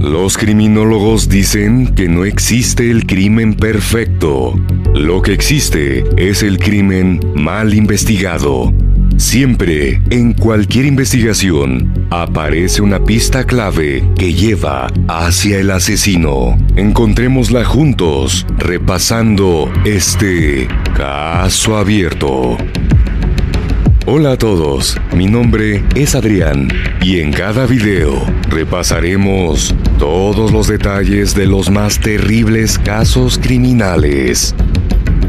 Los criminólogos dicen que no existe el crimen perfecto. Lo que existe es el crimen mal investigado. Siempre, en cualquier investigación, aparece una pista clave que lleva hacia el asesino. Encontrémosla juntos, repasando este caso abierto. Hola a todos, mi nombre es Adrián y en cada video repasaremos todos los detalles de los más terribles casos criminales.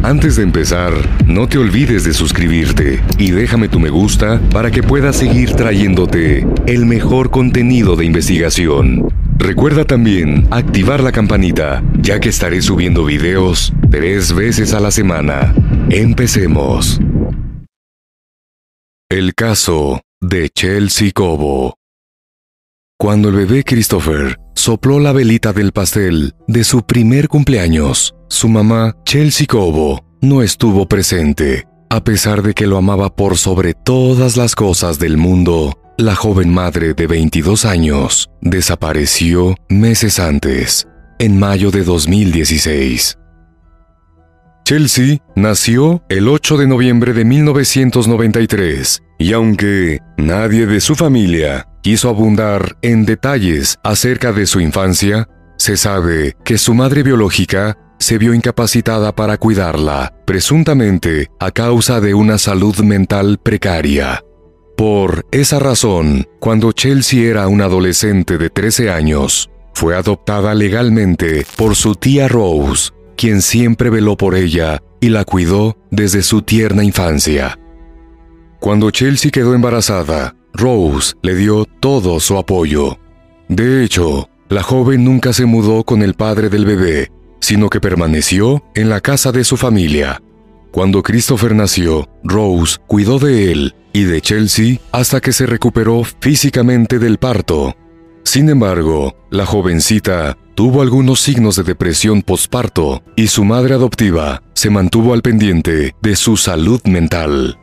Antes de empezar, no te olvides de suscribirte y déjame tu me gusta para que pueda seguir trayéndote el mejor contenido de investigación. Recuerda también activar la campanita, ya que estaré subiendo videos tres veces a la semana. Empecemos. El caso de Chelsea Cobo. Cuando el bebé Christopher sopló la velita del pastel de su primer cumpleaños, su mamá, Chelsea Cobo, no estuvo presente. A pesar de que lo amaba por sobre todas las cosas del mundo, la joven madre de 22 años desapareció meses antes, en mayo de 2016. Chelsea nació el 8 de noviembre de 1993 y aunque nadie de su familia quiso abundar en detalles acerca de su infancia, se sabe que su madre biológica se vio incapacitada para cuidarla, presuntamente a causa de una salud mental precaria. Por esa razón, cuando Chelsea era una adolescente de 13 años, fue adoptada legalmente por su tía Rose, quien siempre veló por ella y la cuidó desde su tierna infancia. Cuando Chelsea quedó embarazada, Rose le dio todo su apoyo. De hecho, la joven nunca se mudó con el padre del bebé, sino que permaneció en la casa de su familia. Cuando Christopher nació, Rose cuidó de él y de Chelsea hasta que se recuperó físicamente del parto. Sin embargo, la jovencita tuvo algunos signos de depresión postparto y su madre adoptiva se mantuvo al pendiente de su salud mental.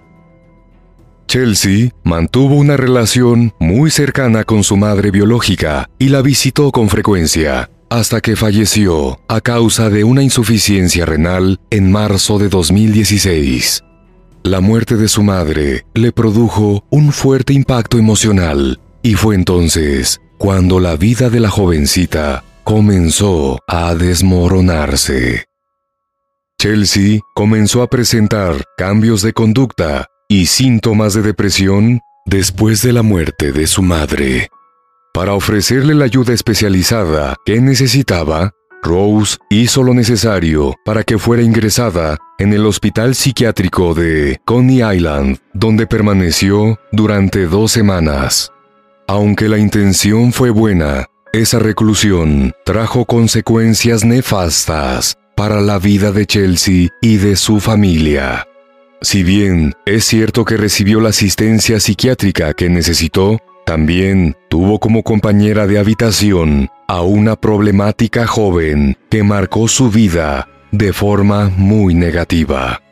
Chelsea mantuvo una relación muy cercana con su madre biológica y la visitó con frecuencia, hasta que falleció a causa de una insuficiencia renal en marzo de 2016. La muerte de su madre le produjo un fuerte impacto emocional y fue entonces cuando la vida de la jovencita comenzó a desmoronarse. Chelsea comenzó a presentar cambios de conducta y síntomas de depresión después de la muerte de su madre. Para ofrecerle la ayuda especializada que necesitaba, Rose hizo lo necesario para que fuera ingresada en el hospital psiquiátrico de Coney Island, donde permaneció durante dos semanas. Aunque la intención fue buena, esa reclusión trajo consecuencias nefastas para la vida de Chelsea y de su familia. Si bien es cierto que recibió la asistencia psiquiátrica que necesitó, también tuvo como compañera de habitación a una problemática joven que marcó su vida de forma muy negativa.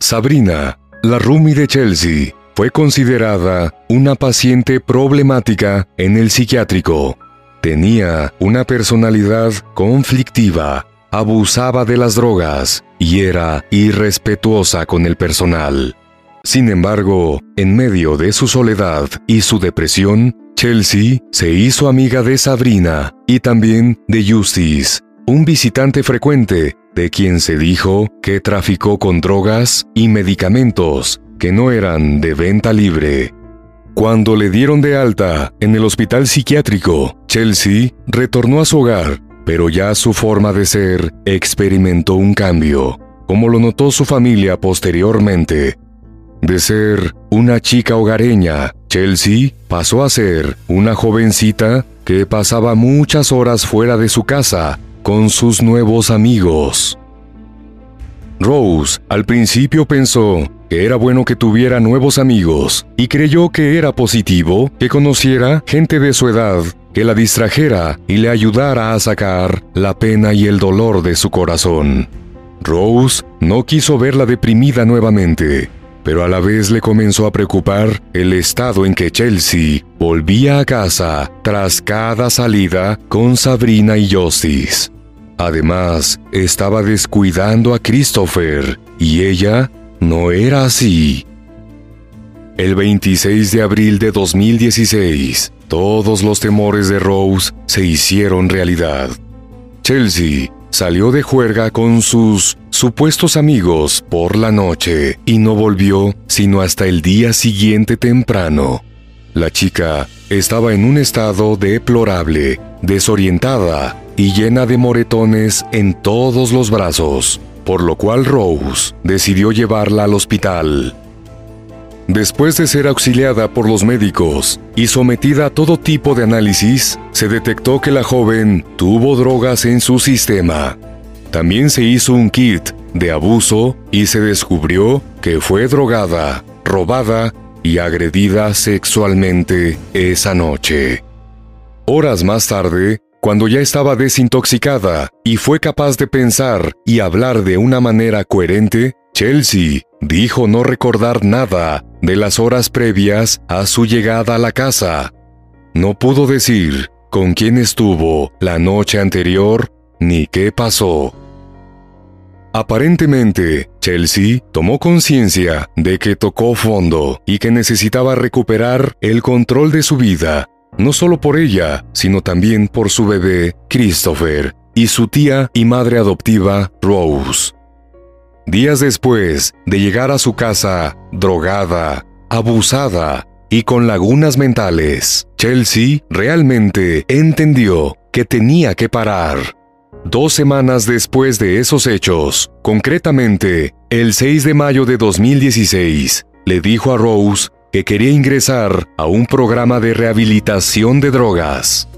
Sabrina, la Rumi de Chelsea, fue considerada una paciente problemática en el psiquiátrico. Tenía una personalidad conflictiva, abusaba de las drogas y era irrespetuosa con el personal. Sin embargo, en medio de su soledad y su depresión, Chelsea se hizo amiga de Sabrina y también de Justice, un visitante frecuente de quien se dijo que traficó con drogas y medicamentos que no eran de venta libre. Cuando le dieron de alta en el hospital psiquiátrico, Chelsea retornó a su hogar, pero ya su forma de ser experimentó un cambio, como lo notó su familia posteriormente. De ser una chica hogareña, Chelsea pasó a ser una jovencita que pasaba muchas horas fuera de su casa con sus nuevos amigos. Rose al principio pensó que era bueno que tuviera nuevos amigos y creyó que era positivo que conociera gente de su edad que la distrajera y le ayudara a sacar la pena y el dolor de su corazón. Rose no quiso verla deprimida nuevamente, pero a la vez le comenzó a preocupar el estado en que Chelsea volvía a casa tras cada salida con Sabrina y Justice. Además, estaba descuidando a Christopher y ella no era así. El 26 de abril de 2016, todos los temores de Rose se hicieron realidad. Chelsea salió de juerga con sus supuestos amigos por la noche y no volvió sino hasta el día siguiente temprano. La chica estaba en un estado deplorable, desorientada y llena de moretones en todos los brazos, por lo cual Rose decidió llevarla al hospital. Después de ser auxiliada por los médicos y sometida a todo tipo de análisis, se detectó que la joven tuvo drogas en su sistema. También se hizo un kit de abuso y se descubrió que fue drogada, robada y agredida sexualmente esa noche. Horas más tarde, cuando ya estaba desintoxicada y fue capaz de pensar y hablar de una manera coherente, Chelsea dijo no recordar nada de las horas previas a su llegada a la casa. No pudo decir con quién estuvo la noche anterior ni qué pasó. Aparentemente, Chelsea tomó conciencia de que tocó fondo y que necesitaba recuperar el control de su vida no solo por ella, sino también por su bebé, Christopher, y su tía y madre adoptiva, Rose. Días después de llegar a su casa, drogada, abusada y con lagunas mentales, Chelsea realmente entendió que tenía que parar. Dos semanas después de esos hechos, concretamente el 6 de mayo de 2016, le dijo a Rose que quería ingresar a un programa de rehabilitación de drogas.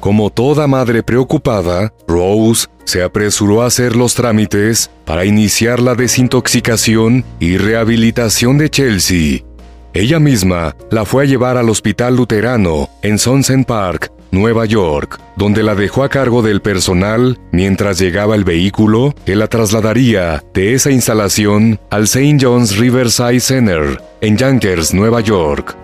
Como toda madre preocupada, Rose se apresuró a hacer los trámites para iniciar la desintoxicación y rehabilitación de Chelsea. Ella misma la fue a llevar al hospital luterano en Sunset Park Nueva York, donde la dejó a cargo del personal mientras llegaba el vehículo que la trasladaría de esa instalación al St. John's Riverside Center, en Yonkers, Nueva York.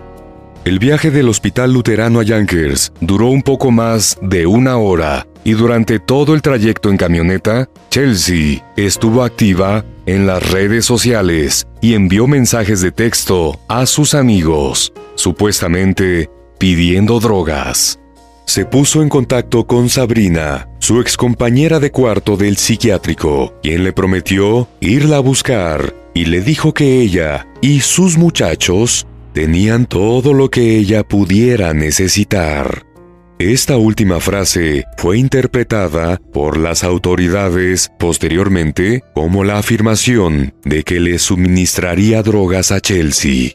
El viaje del hospital luterano a Yonkers duró un poco más de una hora y durante todo el trayecto en camioneta, Chelsea estuvo activa en las redes sociales y envió mensajes de texto a sus amigos, supuestamente pidiendo drogas se puso en contacto con Sabrina, su excompañera de cuarto del psiquiátrico, quien le prometió irla a buscar y le dijo que ella y sus muchachos tenían todo lo que ella pudiera necesitar. Esta última frase fue interpretada por las autoridades posteriormente como la afirmación de que le suministraría drogas a Chelsea.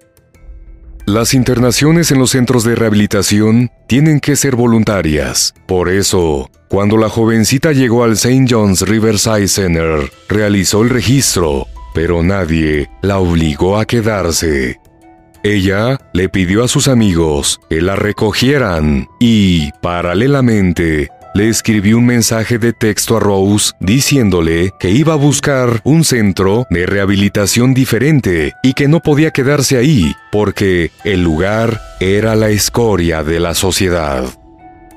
Las internaciones en los centros de rehabilitación tienen que ser voluntarias. Por eso, cuando la jovencita llegó al St. John's Riverside Center, realizó el registro, pero nadie la obligó a quedarse. Ella le pidió a sus amigos que la recogieran y, paralelamente, le escribió un mensaje de texto a Rose diciéndole que iba a buscar un centro de rehabilitación diferente y que no podía quedarse ahí porque el lugar era la escoria de la sociedad.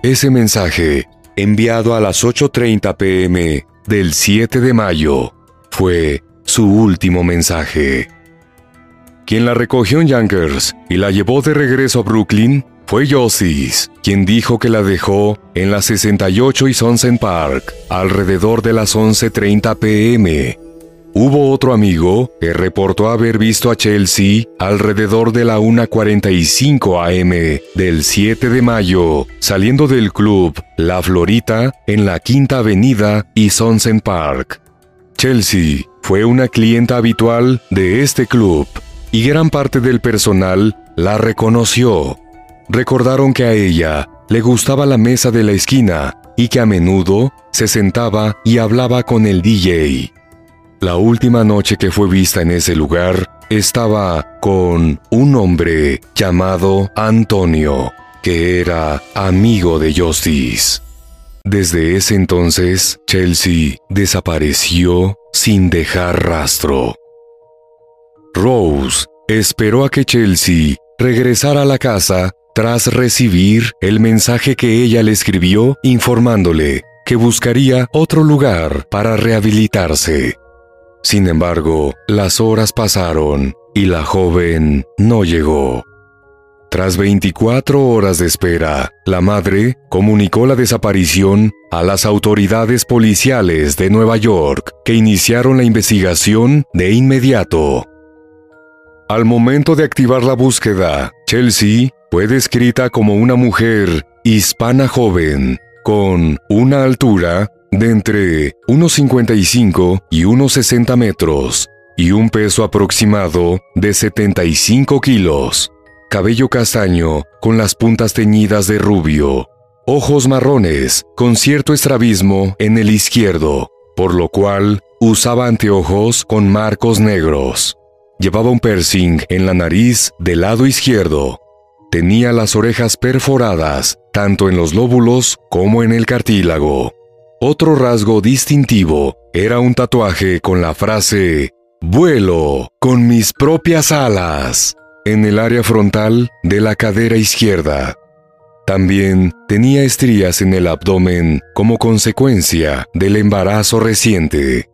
Ese mensaje, enviado a las 8.30 pm del 7 de mayo, fue su último mensaje. Quien la recogió en Yonkers y la llevó de regreso a Brooklyn fue Yosis, quien dijo que la dejó en la 68 y Sunset Park alrededor de las 11.30 pm. Hubo otro amigo que reportó haber visto a Chelsea alrededor de la 1.45 am del 7 de mayo, saliendo del club La Florita en la Quinta Avenida y Sunset Park. Chelsea fue una clienta habitual de este club y gran parte del personal la reconoció recordaron que a ella le gustaba la mesa de la esquina y que a menudo se sentaba y hablaba con el DJ. La última noche que fue vista en ese lugar estaba con un hombre llamado Antonio, que era amigo de Justice. Desde ese entonces, Chelsea desapareció sin dejar rastro. Rose esperó a que Chelsea regresara a la casa tras recibir el mensaje que ella le escribió informándole que buscaría otro lugar para rehabilitarse. Sin embargo, las horas pasaron y la joven no llegó. Tras 24 horas de espera, la madre comunicó la desaparición a las autoridades policiales de Nueva York, que iniciaron la investigación de inmediato. Al momento de activar la búsqueda, Chelsea fue descrita como una mujer hispana joven, con una altura de entre 1,55 y 1,60 metros y un peso aproximado de 75 kilos, cabello castaño con las puntas teñidas de rubio, ojos marrones con cierto estrabismo en el izquierdo, por lo cual usaba anteojos con marcos negros. Llevaba un piercing en la nariz del lado izquierdo Tenía las orejas perforadas, tanto en los lóbulos como en el cartílago. Otro rasgo distintivo era un tatuaje con la frase Vuelo con mis propias alas en el área frontal de la cadera izquierda. También tenía estrías en el abdomen como consecuencia del embarazo reciente.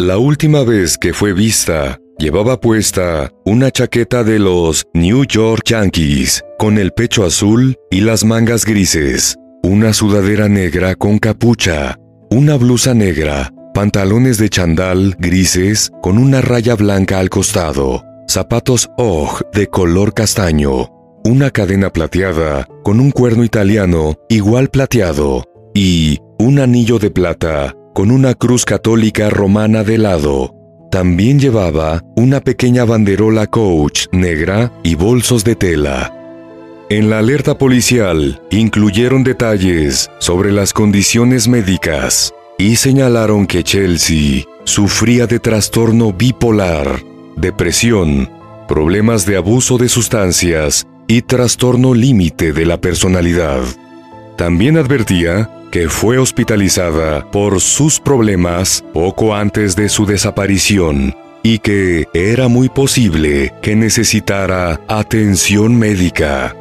La última vez que fue vista Llevaba puesta una chaqueta de los New York Yankees con el pecho azul y las mangas grises, una sudadera negra con capucha, una blusa negra, pantalones de chandal grises con una raya blanca al costado, zapatos OG de color castaño, una cadena plateada con un cuerno italiano igual plateado y un anillo de plata con una cruz católica romana de lado también llevaba una pequeña banderola coach negra y bolsos de tela. En la alerta policial incluyeron detalles sobre las condiciones médicas y señalaron que Chelsea sufría de trastorno bipolar, depresión, problemas de abuso de sustancias y trastorno límite de la personalidad. También advertía que fue hospitalizada por sus problemas poco antes de su desaparición y que era muy posible que necesitara atención médica.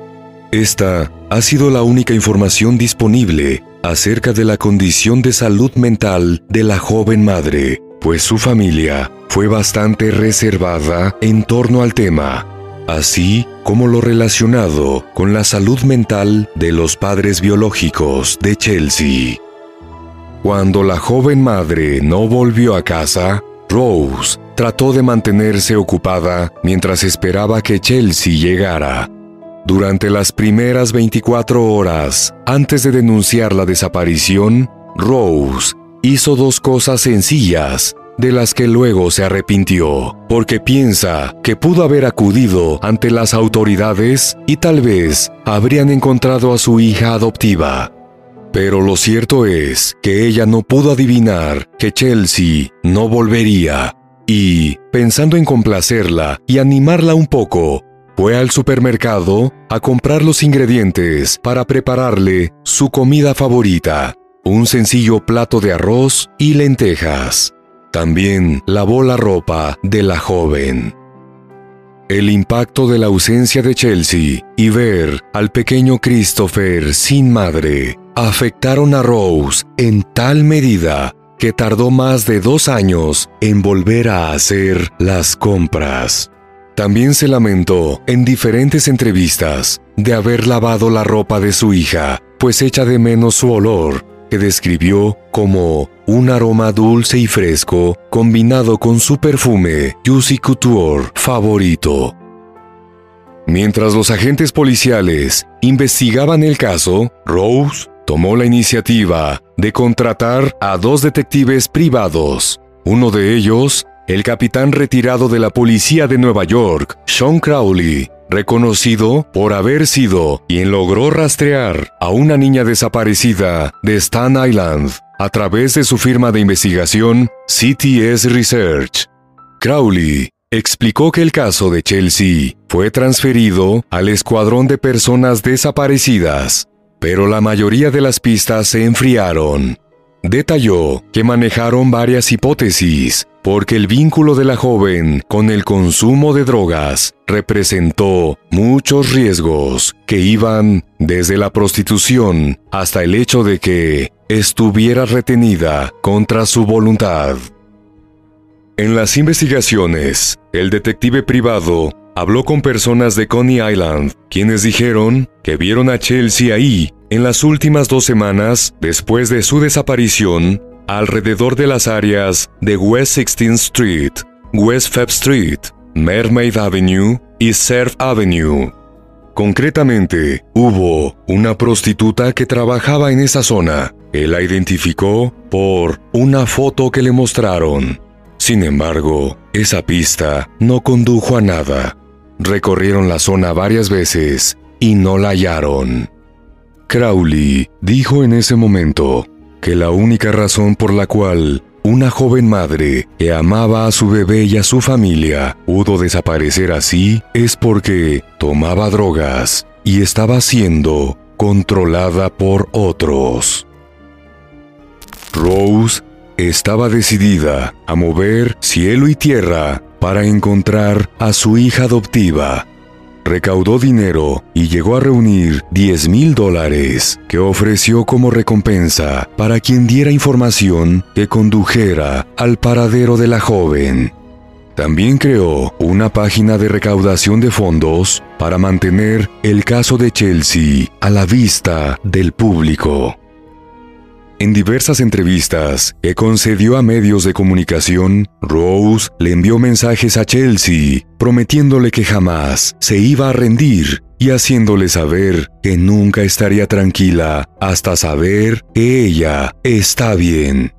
Esta ha sido la única información disponible acerca de la condición de salud mental de la joven madre, pues su familia fue bastante reservada en torno al tema así como lo relacionado con la salud mental de los padres biológicos de Chelsea. Cuando la joven madre no volvió a casa, Rose trató de mantenerse ocupada mientras esperaba que Chelsea llegara. Durante las primeras 24 horas antes de denunciar la desaparición, Rose hizo dos cosas sencillas de las que luego se arrepintió, porque piensa que pudo haber acudido ante las autoridades y tal vez habrían encontrado a su hija adoptiva. Pero lo cierto es que ella no pudo adivinar que Chelsea no volvería, y, pensando en complacerla y animarla un poco, fue al supermercado a comprar los ingredientes para prepararle su comida favorita, un sencillo plato de arroz y lentejas. También lavó la ropa de la joven. El impacto de la ausencia de Chelsea y ver al pequeño Christopher sin madre afectaron a Rose en tal medida que tardó más de dos años en volver a hacer las compras. También se lamentó en diferentes entrevistas de haber lavado la ropa de su hija, pues echa de menos su olor, que describió como un aroma dulce y fresco combinado con su perfume Juicy Couture favorito. Mientras los agentes policiales investigaban el caso, Rose tomó la iniciativa de contratar a dos detectives privados. Uno de ellos, el capitán retirado de la policía de Nueva York, Sean Crowley, reconocido por haber sido quien logró rastrear a una niña desaparecida de Stan Island a través de su firma de investigación CTS Research. Crowley explicó que el caso de Chelsea fue transferido al Escuadrón de Personas Desaparecidas, pero la mayoría de las pistas se enfriaron. Detalló que manejaron varias hipótesis, porque el vínculo de la joven con el consumo de drogas representó muchos riesgos que iban desde la prostitución hasta el hecho de que estuviera retenida contra su voluntad. En las investigaciones, el detective privado habló con personas de Coney Island, quienes dijeron que vieron a Chelsea ahí en las últimas dos semanas después de su desaparición alrededor de las áreas de West 16th Street, West Feb Street, Mermaid Avenue y Surf Avenue. Concretamente, hubo una prostituta que trabajaba en esa zona. Él la identificó por una foto que le mostraron. Sin embargo, esa pista no condujo a nada. Recorrieron la zona varias veces y no la hallaron. Crowley dijo en ese momento que la única razón por la cual una joven madre que amaba a su bebé y a su familia pudo desaparecer así es porque tomaba drogas y estaba siendo controlada por otros. Rose estaba decidida a mover cielo y tierra para encontrar a su hija adoptiva recaudó dinero y llegó a reunir 10 mil dólares que ofreció como recompensa para quien diera información que condujera al paradero de la joven. También creó una página de recaudación de fondos para mantener el caso de Chelsea a la vista del público. En diversas entrevistas que concedió a medios de comunicación, Rose le envió mensajes a Chelsea prometiéndole que jamás se iba a rendir y haciéndole saber que nunca estaría tranquila hasta saber que ella está bien.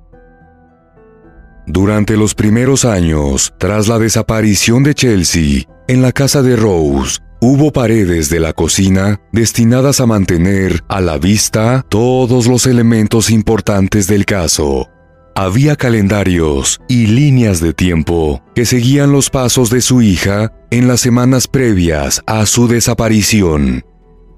Durante los primeros años, tras la desaparición de Chelsea, en la casa de Rose, Hubo paredes de la cocina destinadas a mantener a la vista todos los elementos importantes del caso. Había calendarios y líneas de tiempo que seguían los pasos de su hija en las semanas previas a su desaparición.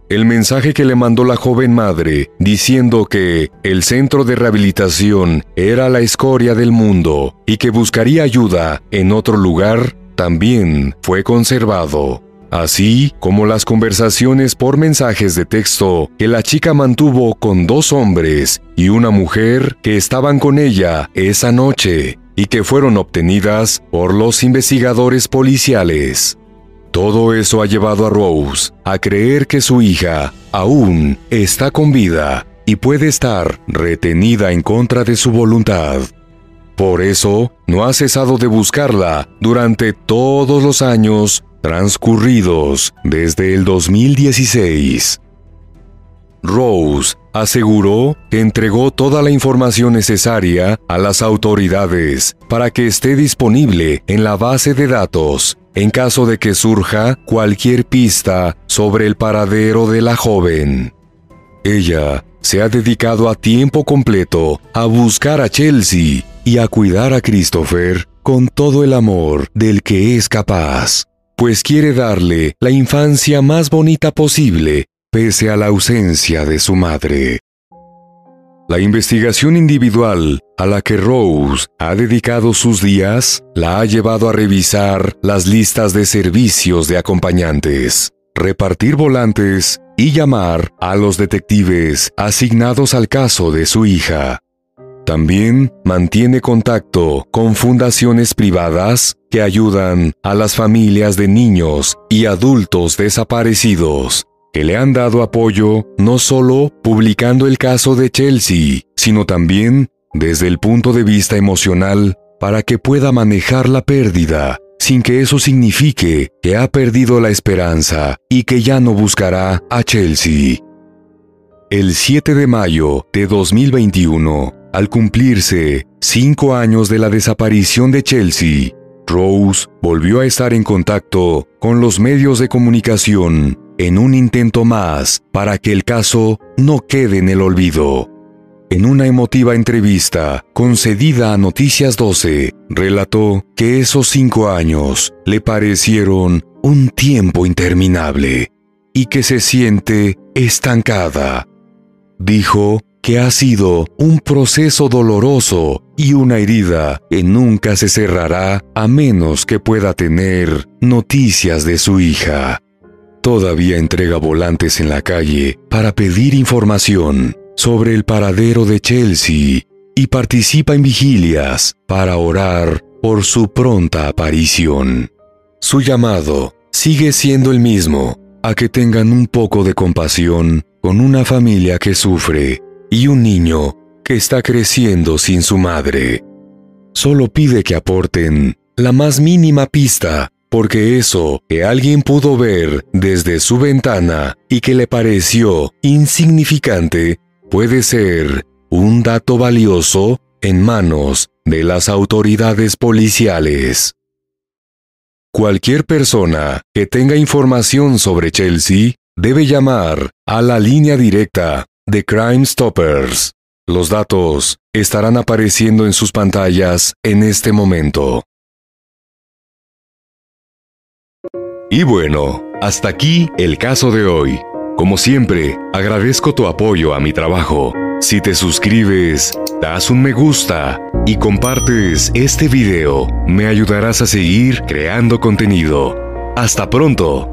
El mensaje que le mandó la joven madre diciendo que el centro de rehabilitación era la escoria del mundo y que buscaría ayuda en otro lugar también fue conservado así como las conversaciones por mensajes de texto que la chica mantuvo con dos hombres y una mujer que estaban con ella esa noche y que fueron obtenidas por los investigadores policiales. Todo eso ha llevado a Rose a creer que su hija aún está con vida y puede estar retenida en contra de su voluntad. Por eso, no ha cesado de buscarla durante todos los años transcurridos desde el 2016. Rose aseguró que entregó toda la información necesaria a las autoridades para que esté disponible en la base de datos en caso de que surja cualquier pista sobre el paradero de la joven. Ella se ha dedicado a tiempo completo a buscar a Chelsea y a cuidar a Christopher con todo el amor del que es capaz pues quiere darle la infancia más bonita posible, pese a la ausencia de su madre. La investigación individual a la que Rose ha dedicado sus días la ha llevado a revisar las listas de servicios de acompañantes, repartir volantes y llamar a los detectives asignados al caso de su hija. También mantiene contacto con fundaciones privadas que ayudan a las familias de niños y adultos desaparecidos, que le han dado apoyo no solo publicando el caso de Chelsea, sino también desde el punto de vista emocional para que pueda manejar la pérdida sin que eso signifique que ha perdido la esperanza y que ya no buscará a Chelsea. El 7 de mayo de 2021, al cumplirse cinco años de la desaparición de Chelsea, Rose volvió a estar en contacto con los medios de comunicación en un intento más para que el caso no quede en el olvido. En una emotiva entrevista concedida a Noticias 12, relató que esos cinco años le parecieron un tiempo interminable y que se siente estancada. Dijo que ha sido un proceso doloroso y una herida que nunca se cerrará a menos que pueda tener noticias de su hija. Todavía entrega volantes en la calle para pedir información sobre el paradero de Chelsea y participa en vigilias para orar por su pronta aparición. Su llamado sigue siendo el mismo, a que tengan un poco de compasión con una familia que sufre y un niño que está creciendo sin su madre. Solo pide que aporten la más mínima pista, porque eso que alguien pudo ver desde su ventana y que le pareció insignificante puede ser un dato valioso en manos de las autoridades policiales. Cualquier persona que tenga información sobre Chelsea debe llamar a la línea directa de Crime Stoppers. Los datos estarán apareciendo en sus pantallas en este momento. Y bueno, hasta aquí el caso de hoy. Como siempre, agradezco tu apoyo a mi trabajo. Si te suscribes, das un me gusta y compartes este video, me ayudarás a seguir creando contenido. Hasta pronto.